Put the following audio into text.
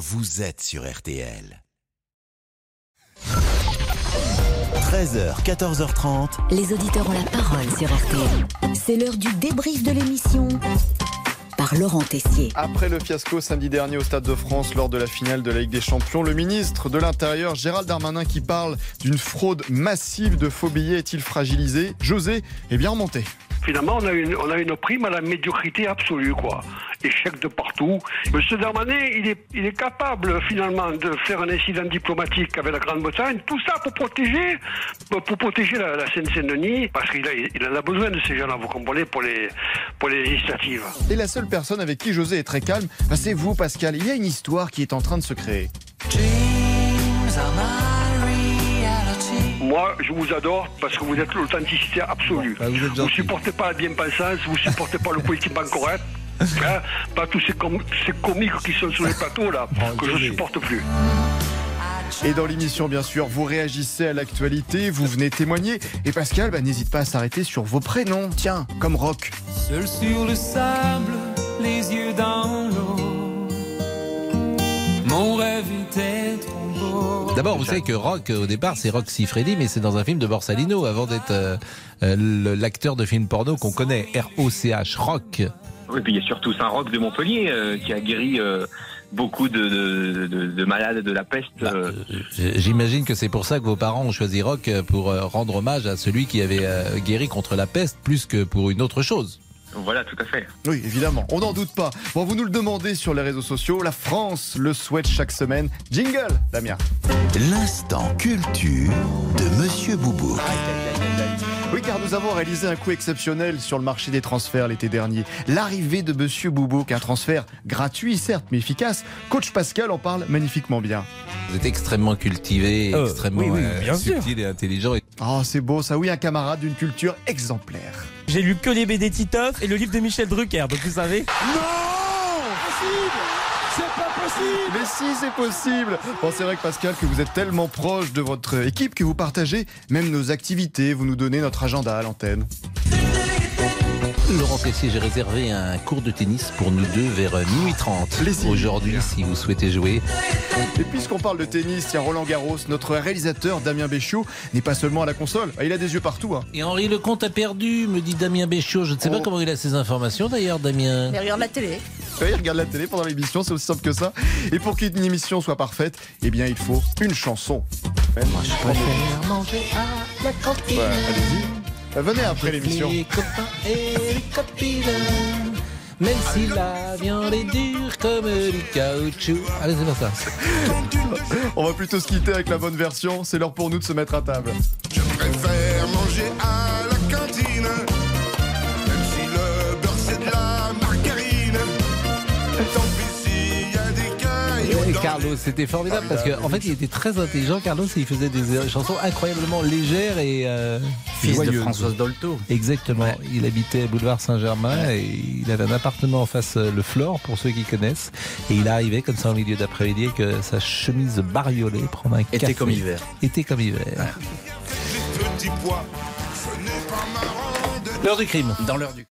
vous êtes sur RTL. 13h, 14h30. Les auditeurs ont la parole sur RTL. C'est l'heure du débrief de l'émission par Laurent Tessier. Après le fiasco samedi dernier au Stade de France lors de la finale de la Ligue des Champions, le ministre de l'Intérieur, Gérald Darmanin, qui parle d'une fraude massive de faux billets, est-il fragilisé? José est bien remonté. Finalement, on a, une, on a une prime à la médiocrité absolue, quoi. Échec de partout. Monsieur Darmanin, il est, il est capable, finalement, de faire un incident diplomatique avec la Grande-Bretagne. Tout ça pour protéger, pour protéger la, la Seine-Saint-Denis, parce qu'il a, il en a besoin de ces gens-là, vous comprenez, pour les, pour les législatives. Et la seule personne avec qui José est très calme, bah, c'est vous, Pascal. Il y a une histoire qui est en train de se créer. Moi, je vous adore parce que vous êtes l'authenticité absolue. Bah, vous vous supportez pas la bien-pensance, vous supportez pas le politiquement correct. Hein, pas tous ces, com- ces comiques qui sont sur les plateaux là, que je supporte plus. Et dans l'émission, bien sûr, vous réagissez à l'actualité, vous venez témoigner. Et Pascal, bah, n'hésite pas à s'arrêter sur vos prénoms. Tiens, comme Rock. Seul sur le sable, les yeux dans l'eau. Mon rêve était trop beau. D'abord, vous savez que Rock, au départ, c'est Rock Siffredi, mais c'est dans un film de Borsalino, avant d'être euh, euh, l'acteur de film porno qu'on connaît, R-O-C-H, Rock. Oui, puis il y a surtout Saint-Roch de Montpellier euh, qui a guéri euh, beaucoup de, de, de- de malades de la peste. Bah, euh. J'imagine que c'est pour ça que vos parents ont choisi Rock euh, pour rendre hommage à celui qui avait euh, guéri contre la peste, plus que pour une autre chose. Voilà, tout à fait. Oui, évidemment, on n'en doute pas. Bon, vous nous le demandez sur les réseaux sociaux. La France le souhaite chaque semaine. Jingle, Damien. L'instant culture de Monsieur Boubou. Oui, car nous avons réalisé un coup exceptionnel sur le marché des transferts l'été dernier. L'arrivée de Monsieur Boubouk, un transfert gratuit certes, mais efficace. Coach Pascal en parle magnifiquement bien. Vous êtes extrêmement cultivé, Euh, extrêmement oui, oui, euh, sûr. subtil et intelligent. Oh, c'est beau ça, oui, un camarade d'une culture exemplaire. J'ai lu que les BD Titoff et le livre de Michel Drucker, donc vous savez. Mais si, c'est possible Bon, c'est vrai que Pascal, que vous êtes tellement proche de votre équipe que vous partagez même nos activités, vous nous donnez notre agenda à l'antenne. Laurent Tessier, j'ai réservé un cours de tennis pour nous deux vers euh, minuit 30 Les signes. aujourd'hui, si vous souhaitez jouer. Et puisqu'on parle de tennis, il y a Roland Garros, notre réalisateur Damien Béchiot n'est pas seulement à la console, Ah, il a des yeux partout. hein. Et Henri Lecomte a perdu, me dit Damien Béchiot. Je ne sais Oh. pas comment il a ces informations d'ailleurs, Damien. Mais regarde la télé. Il regarde la télé pendant l'émission, c'est aussi simple que ça. Et pour qu'une émission soit parfaite, eh bien, il faut une chanson. Moi, je préfère manger à la cantine. allez-y. Euh, Venez après l'émission. Les copains et les copines, même si la viande est dure comme du caoutchouc. Allez, c'est pas ça. On va plutôt se quitter avec la bonne version. C'est l'heure pour nous de se mettre à table. Je préfère Et Carlos, c'était formidable parce qu'en en fait, il était très intelligent. Carlos, et il faisait des euh, chansons incroyablement légères et euh, Fils de. Françoise Dolto. Exactement. Il habitait boulevard Saint-Germain et il avait un appartement en face, euh, le Flore, pour ceux qui connaissent. Et il arrivait comme ça en milieu d'après-midi avec euh, sa chemise bariolée, prendre un café. Été comme hiver. Été comme hiver. L'heure du crime. Dans l'heure du